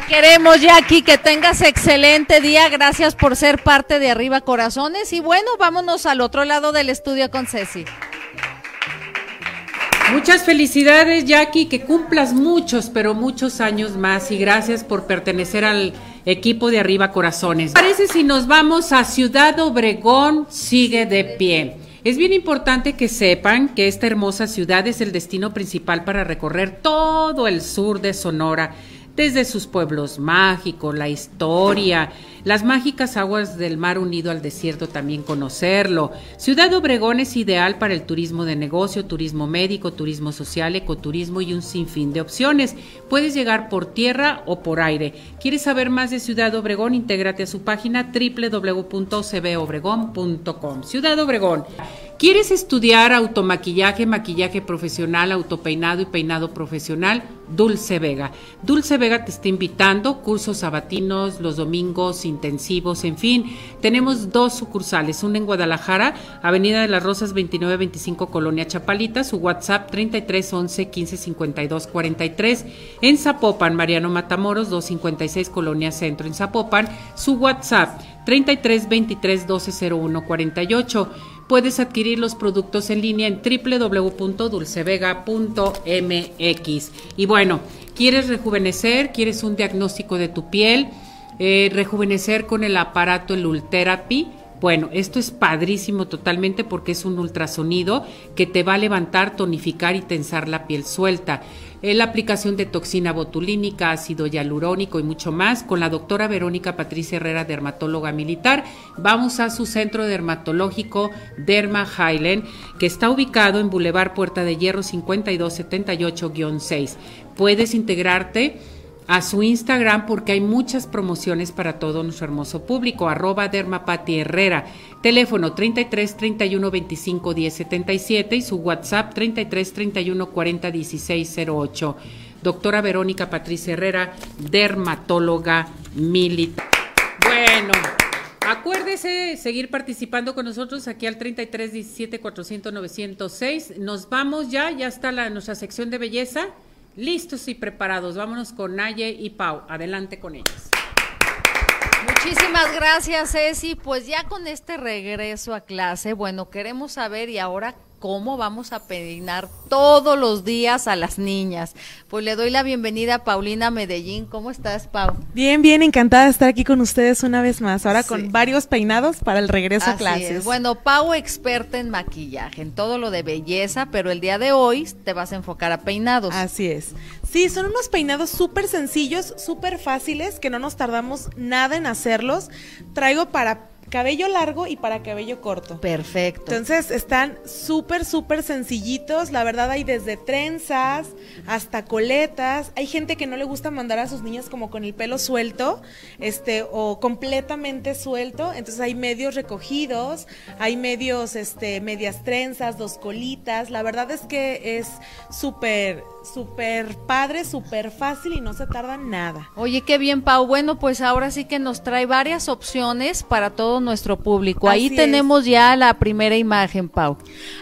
Te queremos, Jackie, que tengas excelente día. Gracias por ser parte de Arriba Corazones. Y bueno, vámonos al otro lado del estudio con Ceci. Muchas felicidades, Jackie, que cumplas muchos, pero muchos años más y gracias por pertenecer al equipo de Arriba Corazones. Parece si nos vamos a Ciudad Obregón, sigue de pie. Es bien importante que sepan que esta hermosa ciudad es el destino principal para recorrer todo el sur de Sonora desde sus pueblos mágicos, la historia, las mágicas aguas del mar unido al desierto también conocerlo. Ciudad Obregón es ideal para el turismo de negocio, turismo médico, turismo social, ecoturismo y un sinfín de opciones. Puedes llegar por tierra o por aire. ¿Quieres saber más de Ciudad Obregón? Intégrate a su página www.cbobregón.com. Ciudad Obregón. ¿Quieres estudiar automaquillaje, maquillaje profesional, autopeinado y peinado profesional? Dulce Vega. Dulce Vega te está invitando, cursos sabatinos los domingos intensivos, en fin. Tenemos dos sucursales, una en Guadalajara, Avenida de las Rosas 2925 Colonia Chapalita, su WhatsApp 3311 1552 43. En Zapopan, Mariano Matamoros 256 Colonia Centro en Zapopan, su WhatsApp 3323 1201 48 puedes adquirir los productos en línea en www.dulcevega.mx. Y bueno, ¿quieres rejuvenecer? ¿Quieres un diagnóstico de tu piel? Eh, rejuvenecer con el aparato el Ultherapy Bueno, esto es padrísimo totalmente porque es un ultrasonido que te va a levantar, tonificar y tensar la piel suelta. Eh, la aplicación de toxina botulínica, ácido hialurónico y mucho más con la doctora Verónica Patricia Herrera, dermatóloga militar. Vamos a su centro dermatológico Derma Highland, que está ubicado en Boulevard Puerta de Hierro 5278-6. Puedes integrarte a su Instagram porque hay muchas promociones para todo nuestro hermoso público, arroba Dermapati Herrera, teléfono 33 31 25 10 77 y su WhatsApp 33 31 40 16 08. Doctora Verónica Patricia Herrera, dermatóloga militar. Bueno. Acuérdese seguir participando con nosotros aquí al 33 17 400 906. Nos vamos ya, ya está la, nuestra sección de belleza. Listos y preparados. Vámonos con Naye y Pau. Adelante con ellas. Muchísimas gracias, Ceci. Pues ya con este regreso a clase, bueno, queremos saber y ahora cómo vamos a peinar todos los días a las niñas. Pues le doy la bienvenida a Paulina Medellín. ¿Cómo estás, Pau? Bien, bien, encantada de estar aquí con ustedes una vez más, ahora con varios peinados para el regreso a clases. Bueno, Pau, experta en maquillaje, en todo lo de belleza, pero el día de hoy te vas a enfocar a peinados. Así es. Sí, son unos peinados súper sencillos, súper fáciles, que no nos tardamos nada en hacerlos. Traigo para cabello largo y para cabello corto. Perfecto. Entonces están súper, súper sencillitos. La verdad hay desde trenzas hasta coletas. Hay gente que no le gusta mandar a sus niñas como con el pelo suelto, este, o completamente suelto. Entonces hay medios recogidos, hay medios, este, medias trenzas, dos colitas. La verdad es que es súper, súper padre, súper fácil y no se tarda nada. Oye, qué bien, Pau. Bueno, pues ahora sí que nos trae varias opciones para todo nuestro público. Ahí tenemos ya la primera imagen, Pau.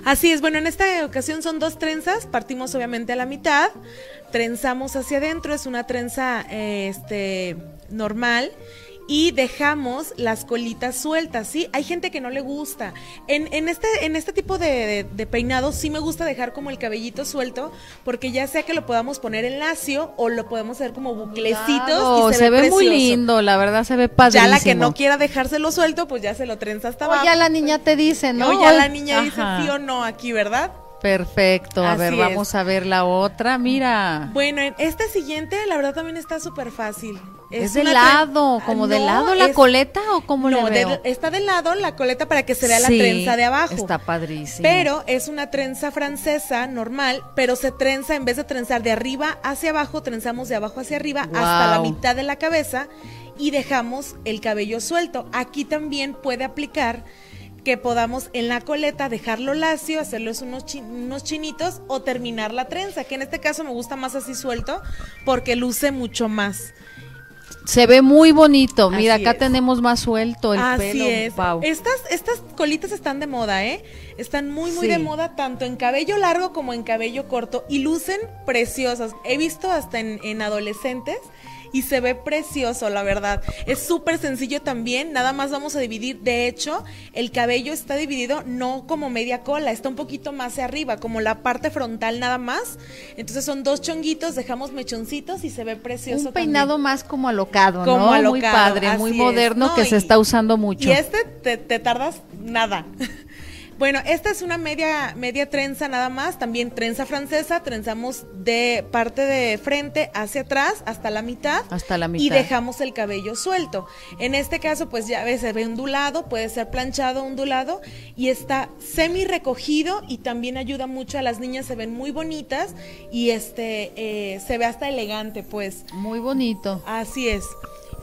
Así es. Bueno, en esta ocasión son dos trenzas. Partimos obviamente a la mitad. Trenzamos hacia adentro. Es una trenza eh, este, normal y dejamos las colitas sueltas, ¿sí? Hay gente que no le gusta. En, en este, en este tipo de, de, peinado sí me gusta dejar como el cabellito suelto, porque ya sea que lo podamos poner en lacio o lo podemos hacer como buclecitos. y se, ve, muy lindo, la verdad se ve padrísimo. Ya la que no quiera dejárselo suelto, pues ya se lo trenza hasta abajo. O ya la niña te dice, ¿no? O ya la niña dice sí o no aquí, ¿verdad? Perfecto, a ver, vamos a ver la otra, mira. Bueno, este siguiente, la verdad también está súper fácil. Es, de lado, como de lado la coleta o como no, está de lado la coleta para que se vea la trenza de abajo. Está padrísimo. Pero es una trenza francesa normal, pero se trenza en vez de trenzar de arriba hacia abajo, trenzamos de abajo hacia arriba hasta la mitad de la cabeza y dejamos el cabello suelto. Aquí también puede aplicar que podamos en la coleta dejarlo lacio, hacerlos unos, unos chinitos o terminar la trenza, que en este caso me gusta más así suelto porque luce mucho más. Se ve muy bonito. Mira, acá tenemos más suelto el Así pelo. Es. Estas, estas colitas están de moda, ¿eh? Están muy, muy de moda tanto en cabello largo como en cabello corto y lucen preciosas. He visto hasta en, en adolescentes y se ve precioso, la verdad. Es súper sencillo también, nada más vamos a dividir. De hecho, el cabello está dividido no como media cola, está un poquito más hacia arriba, como la parte frontal nada más. Entonces son dos chonguitos, dejamos mechoncitos y se ve precioso. Un peinado más como alocado, como ¿no? Alocado, muy padre, muy moderno que se está usando mucho. Y este te, te tardas nada. Bueno, esta es una media, media trenza nada más, también trenza francesa, trenzamos de parte de frente hacia atrás hasta la mitad. Hasta la mitad. Y dejamos el cabello suelto. En este caso, pues ya ves, se ve ondulado, puede ser planchado, ondulado, y está semi recogido y también ayuda mucho a las niñas, se ven muy bonitas y este eh, se ve hasta elegante, pues. Muy bonito. Así es.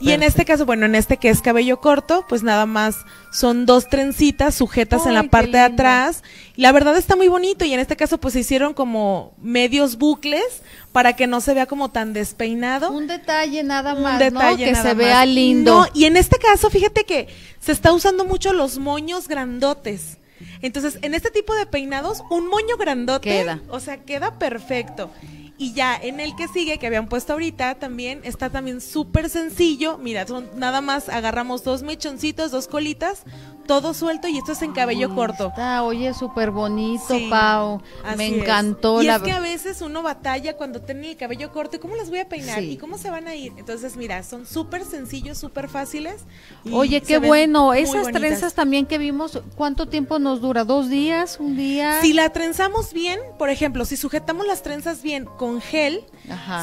Y en este caso, bueno, en este que es cabello corto, pues nada más son dos trencitas sujetas en la parte de atrás. La verdad está muy bonito y en este caso pues se hicieron como medios bucles para que no se vea como tan despeinado. Un detalle nada más, ¿no? Que se vea lindo. No, y en este caso, fíjate que se está usando mucho los moños grandotes. Entonces, en este tipo de peinados, un moño grandote, queda. o sea, queda perfecto. Y ya en el que sigue, que habían puesto ahorita, también está también súper sencillo. Mira, son, nada más agarramos dos mechoncitos, dos colitas, todo suelto y esto es en cabello corto. Está, oye, súper bonito, Pau. Me encantó. Y es que a veces uno batalla cuando tiene el cabello corto. ¿Y cómo las voy a peinar? ¿Y cómo se van a ir? Entonces, mira, son súper sencillos, súper fáciles. Oye, qué bueno. Esas trenzas también que vimos, ¿cuánto tiempo nos dura? ¿Dos días? ¿Un día? Si la trenzamos bien, por ejemplo, si sujetamos las trenzas bien con gel,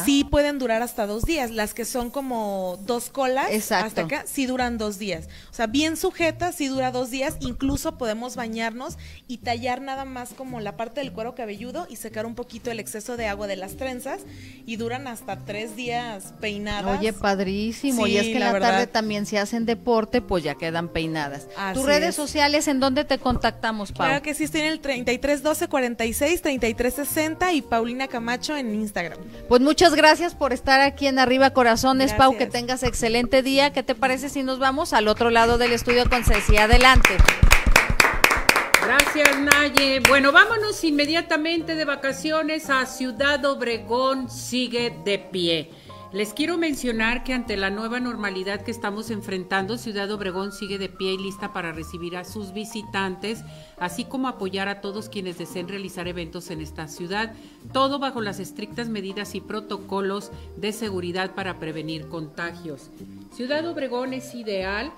sí pueden durar hasta dos días. Las que son como dos colas hasta acá, sí duran dos días. O sea, bien sujetas, sí dura dos días. Incluso podemos bañarnos y tallar nada más como la parte del cuero cabelludo y secar un poquito el exceso de agua de las trenzas y duran hasta tres días peinadas. Oye, padrísimo. y es que en la, tarde también si hacen deporte, pues ya quedan peinadas. Tus redes sociales, ¿en dónde te contactamos, Pau? Claro que sí, estoy en el 3312 46 3360 y Paulina Camacho en Instagram. Pues muchas gracias por estar aquí en Arriba Corazones, Pau, que tengas excelente día. ¿Qué te parece si nos vamos al otro lado del estudio con Ceci? Gracias, Naye. Bueno, vámonos inmediatamente de vacaciones a Ciudad Obregón, sigue de pie. Les quiero mencionar que ante la nueva normalidad que estamos enfrentando, Ciudad Obregón sigue de pie y lista para recibir a sus visitantes, así como apoyar a todos quienes deseen realizar eventos en esta ciudad, todo bajo las estrictas medidas y protocolos de seguridad para prevenir contagios. Ciudad Obregón es ideal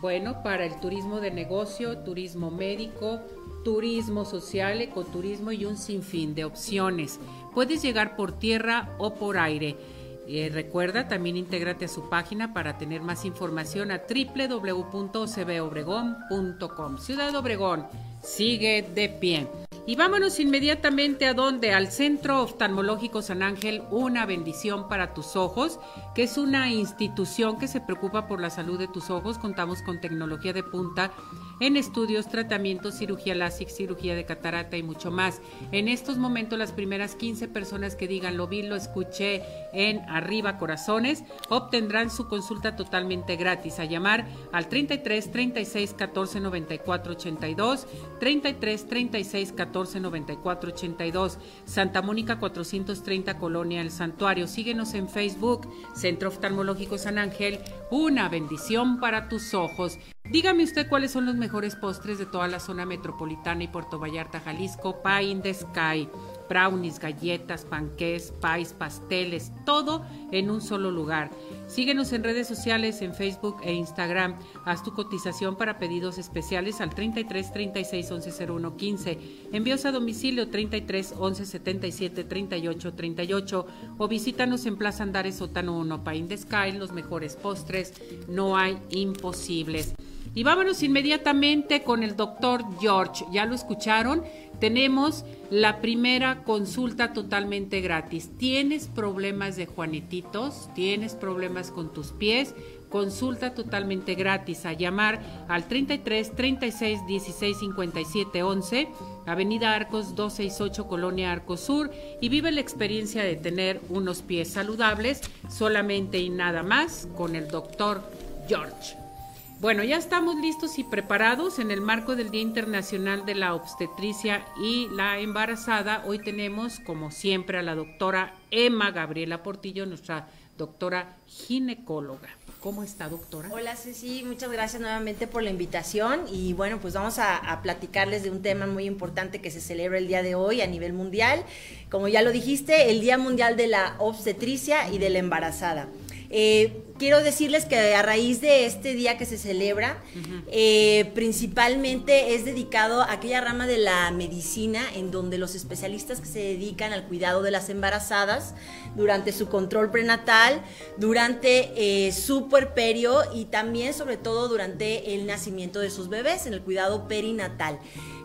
bueno, para el turismo de negocio, turismo médico, turismo social, ecoturismo y un sinfín de opciones. Puedes llegar por tierra o por aire. Eh, recuerda, también intégrate a su página para tener más información a www.cbobregón.com. Ciudad Obregón, sigue de pie. Y vámonos inmediatamente a donde, al Centro Oftalmológico San Ángel, una bendición para tus ojos, que es una institución que se preocupa por la salud de tus ojos. Contamos con tecnología de punta en estudios, tratamientos, cirugía láser, cirugía de catarata y mucho más. En estos momentos las primeras 15 personas que digan lo vi, lo escuché en Arriba Corazones obtendrán su consulta totalmente gratis a llamar al 33 36 14 94 82 33 36 14 94 82 Santa Mónica 430 Colonia El Santuario. Síguenos en Facebook Centro Oftalmológico San Ángel. Una bendición para tus ojos. Dígame usted cuáles son los mejores postres de toda la zona metropolitana y Puerto Vallarta, Jalisco. Pie the Sky, brownies, galletas, panqués, pies, pasteles, todo en un solo lugar. Síguenos en redes sociales, en Facebook e Instagram. Haz tu cotización para pedidos especiales al 33 36 11 01 15. Envíos a domicilio 33 11 77 38 38 o visítanos en Plaza Andares Sótano 1 Pie in the Sky. Los mejores postres, no hay imposibles. Y vámonos inmediatamente con el doctor George. Ya lo escucharon. Tenemos la primera consulta totalmente gratis. ¿Tienes problemas de juanetitos? ¿Tienes problemas con tus pies? Consulta totalmente gratis a llamar al 33 36 16 57 11, Avenida Arcos 268, Colonia Arcos Sur, y vive la experiencia de tener unos pies saludables solamente y nada más con el doctor George. Bueno, ya estamos listos y preparados en el marco del Día Internacional de la Obstetricia y la Embarazada. Hoy tenemos, como siempre, a la doctora Emma Gabriela Portillo, nuestra doctora ginecóloga. ¿Cómo está, doctora? Hola, Ceci, muchas gracias nuevamente por la invitación. Y bueno, pues vamos a, a, platicarles de un tema muy importante que se celebra el día de hoy a nivel mundial. Como ya lo dijiste, el Día Mundial de la Obstetricia y de la Embarazada. Eh, quiero decirles que a raíz de este día que se celebra, eh, principalmente es dedicado a aquella rama de la medicina en donde los especialistas que se dedican al cuidado de las embarazadas durante su control prenatal, durante eh, su puerperio y también sobre todo durante el nacimiento de sus bebés, en el cuidado perinatal.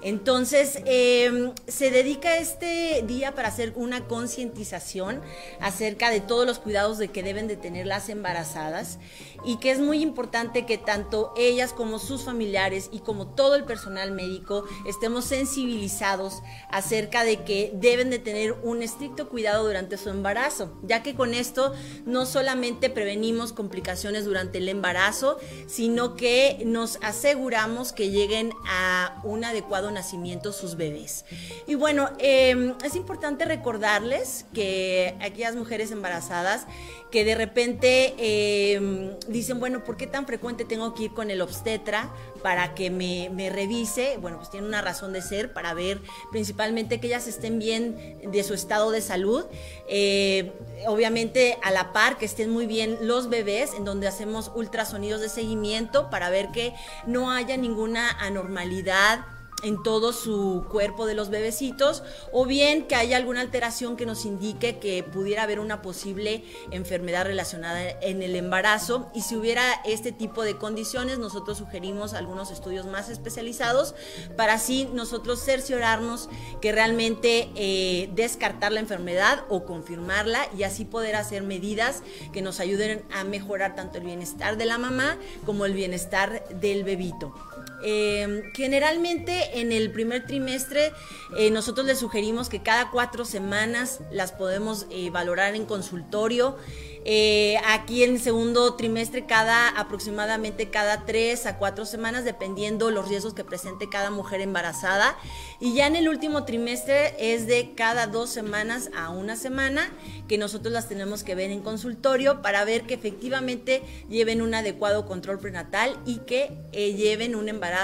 Entonces, em, se dedica este día para hacer una concientización acerca de todos los cuidados de que deben de tener las embarazadas y que es muy importante que tanto ellas como sus familiares y como todo el personal médico estemos sensibilizados acerca de que deben de tener un estricto cuidado durante su embarazo, ya que con esto no solamente prevenimos complicaciones durante el embarazo, sino que nos aseguramos que lleguen a un adecuado nacimiento sus bebés. Y bueno, em, es importante recordarles que aquellas mujeres embarazadas que de repente em, dicen, bueno, ¿por qué tan frecuente tengo que ir con el obstetra para que me, revise? Bueno, pues tiene una razón de ser para ver principalmente que ellas estén bien de su estado de salud. Eh, obviamente a la par que estén muy bien los bebés, en donde hacemos ultrasonidos de seguimiento para ver que no haya ninguna anormalidad en todo su cuerpo de los bebecitos o bien que haya alguna alteración que nos indique que pudiera haber una posible enfermedad relacionada en el embarazo y si hubiera este tipo de condiciones nosotros sugerimos algunos estudios más especializados para así nosotros cerciorarnos que realmente eh, descartar la enfermedad o confirmarla y así poder hacer medidas que nos ayuden a mejorar tanto el bienestar de la mamá como el bienestar del bebito. Eh, generalmente en el primer trimestre eh, nosotros les sugerimos que cada cuatro semanas las podemos eh, valorar en consultorio. Eh, aquí en el segundo trimestre, cada aproximadamente cada tres a cuatro semanas, dependiendo los riesgos que presente cada mujer embarazada. Y ya en el último trimestre es de cada dos semanas a una semana que nosotros las tenemos que ver en consultorio para ver que efectivamente lleven un adecuado control prenatal y que lleven un embarazo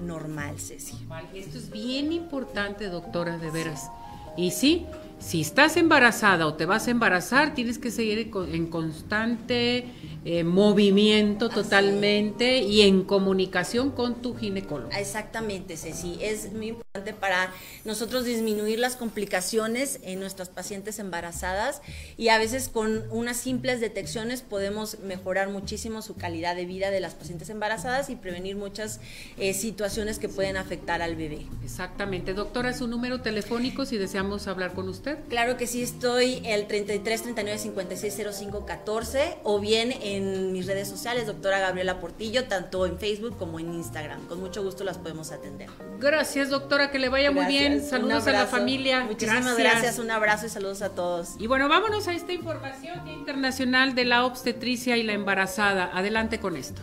normal, Ceci. Esto es bien importante, doctora, de veras. Y sí, si estás embarazada o te vas a embarazar, tienes que seguir en constante eh, movimiento totalmente y en comunicación con tu ginecólogo. Exactamente, Ceci. Es muy importante para nosotros disminuir las complicaciones en nuestras pacientes embarazadas y a veces con unas simples detecciones podemos mejorar muchísimo su calidad de vida de las pacientes embarazadas y prevenir muchas eh, situaciones que pueden afectar al bebé. Exactamente. Doctora, su número telefónico si deseamos hablar con usted. Claro que sí, estoy el 33 39 56 05 14 o bien en mis redes sociales, doctora Gabriela Portillo, tanto en Facebook como en Instagram. Con mucho gusto las podemos atender. Gracias, doctora, que le vaya muy bien. Saludos a la familia. Muchísimas gracias. un abrazo y saludos a todos. Y bueno, vámonos a esta información internacional de la obstetricia y la embarazada. Adelante con esto.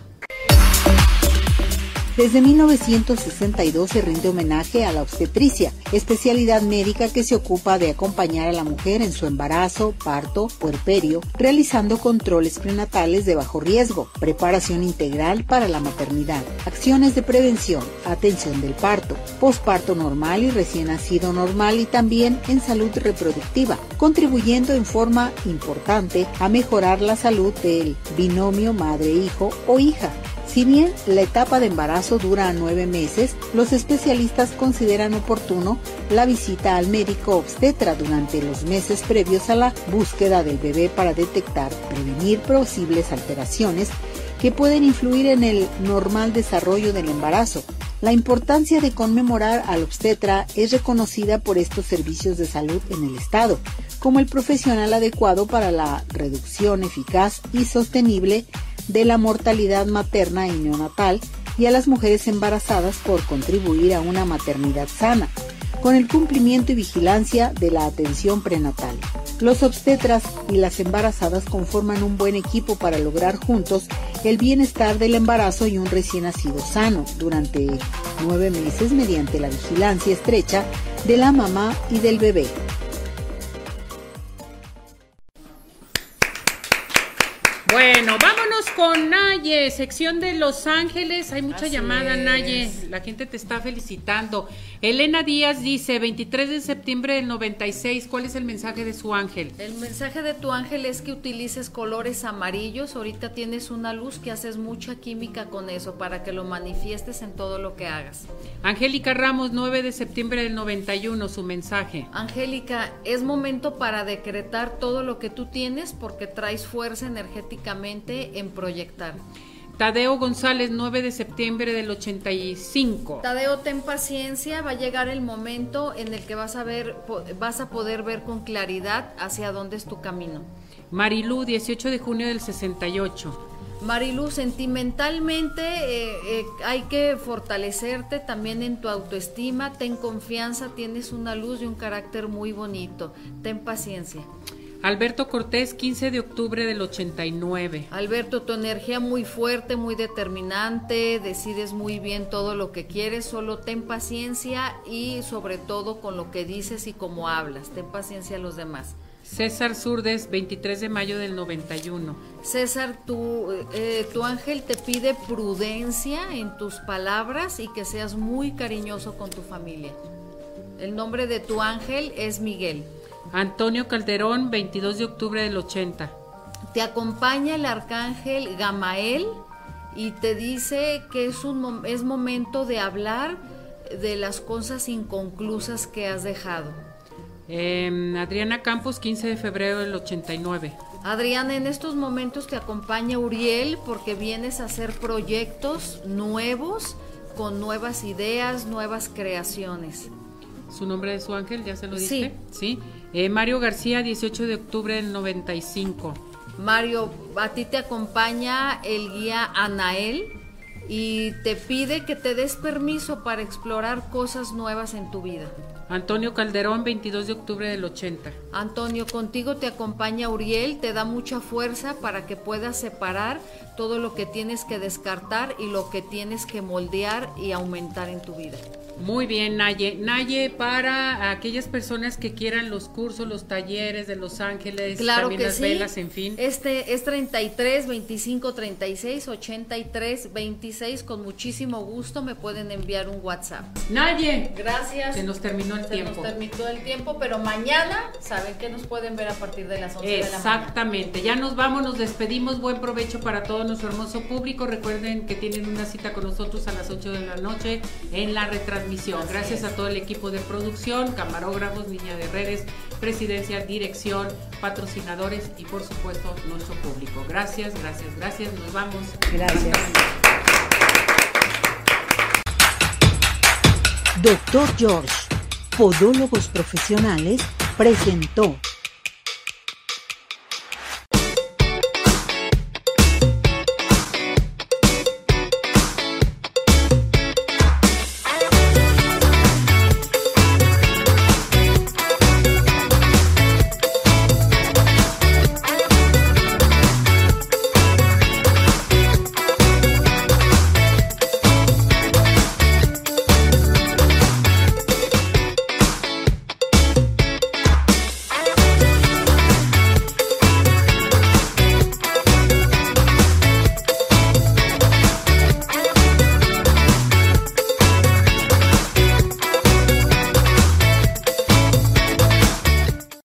Desde 1962 se rinde homenaje a la obstetricia, especialidad médica que se ocupa de acompañar a la mujer en su embarazo, parto, puerperio, realizando controles prenatales de bajo riesgo, preparación integral para la maternidad, acciones de prevención, atención del parto, posparto normal y recién nacido normal y también en salud reproductiva, contribuyendo en forma importante a mejorar la salud del binomio madre-hijo o hija si bien la etapa de embarazo dura nueve meses, los especialistas consideran oportuno la visita al médico obstetra durante los meses previos a la búsqueda del bebé para detectar, prevenir posibles alteraciones que pueden influir en el normal desarrollo del embarazo. La importancia de conmemorar al obstetra es reconocida por estos servicios de salud en el Estado, como el profesional adecuado para la reducción eficaz y sostenible de la mortalidad materna y neonatal y a las mujeres embarazadas por contribuir a una maternidad sana, con el cumplimiento y vigilancia de la atención prenatal. Los obstetras y las embarazadas conforman un buen equipo para lograr juntos el bienestar del embarazo y un recién nacido sano durante nueve meses mediante la vigilancia estrecha de la mamá y del bebé. Bueno, vámonos con Naye, sección de Los Ángeles. Hay mucha llamada, Naye. La gente te está felicitando. Elena Díaz dice, 23 de septiembre del 96, ¿cuál es el mensaje de su ángel? El mensaje de tu ángel es que utilices colores amarillos. Ahorita tienes una luz que haces mucha química con eso para que lo manifiestes en todo lo que hagas. Angélica Ramos, 9 de septiembre del 91, su mensaje. Angélica, es momento para decretar todo lo que tú tienes porque traes fuerza energética en proyectar. Tadeo González, 9 de septiembre del 85. Tadeo, ten paciencia, va a llegar el momento en el que vas a ver, vas a poder ver con claridad hacia dónde es tu camino. Marilú, 18 de junio del 68. Marilú, sentimentalmente eh, eh, hay que fortalecerte también en tu autoestima, ten confianza, tienes una luz y un carácter muy bonito, ten paciencia. Alberto Cortés, 15 de octubre del 89. Alberto, tu energía muy fuerte, muy determinante, decides muy bien todo lo que quieres, solo ten paciencia y sobre todo con lo que dices y cómo hablas, ten paciencia a los demás. César Surdes, 23 de mayo del 91. César, tu, eh, tu ángel te pide prudencia en tus palabras y que seas muy cariñoso con tu familia. El nombre de tu ángel es Miguel. Antonio Calderón, 22 de octubre del 80. Te acompaña el arcángel Gamael y te dice que es, un, es momento de hablar de las cosas inconclusas que has dejado. Em, Adriana Campos, 15 de febrero del 89. Adriana, en estos momentos te acompaña Uriel porque vienes a hacer proyectos nuevos con nuevas ideas, nuevas creaciones. ¿Su nombre de su ángel? ¿Ya se lo dije? Sí. Eh, Mario García, 18 de octubre del 95. Mario, a ti te acompaña el guía Anael y te pide que te des permiso para explorar cosas nuevas en tu vida. Antonio Calderón, 22 de octubre del 80. Antonio, contigo te acompaña Uriel, te da mucha fuerza para que puedas separar todo lo que tienes que descartar y lo que tienes que moldear y aumentar en tu vida. Muy bien, Naye. Naye, para aquellas personas que quieran los cursos, los talleres de Los Ángeles, también las velas, en fin. Este es 33 25 36 83 26. Con muchísimo gusto me pueden enviar un WhatsApp. Naye. Gracias. Se nos terminó el Se tiempo. nos terminó el tiempo, pero mañana saben que nos pueden ver a partir de las 11 de la mañana. Exactamente. Ya nos vamos, nos despedimos. Buen provecho para todo nuestro hermoso público. Recuerden que tienen una cita con nosotros a las 8 de la noche en la retransmisión. Gracias a todo el equipo de producción, camarógrafos, niña de redes, presidencia, dirección, patrocinadores y por supuesto nuestro público. Gracias, gracias, gracias. Nos vamos. Gracias. Doctor George, Podólogos Profesionales, presentó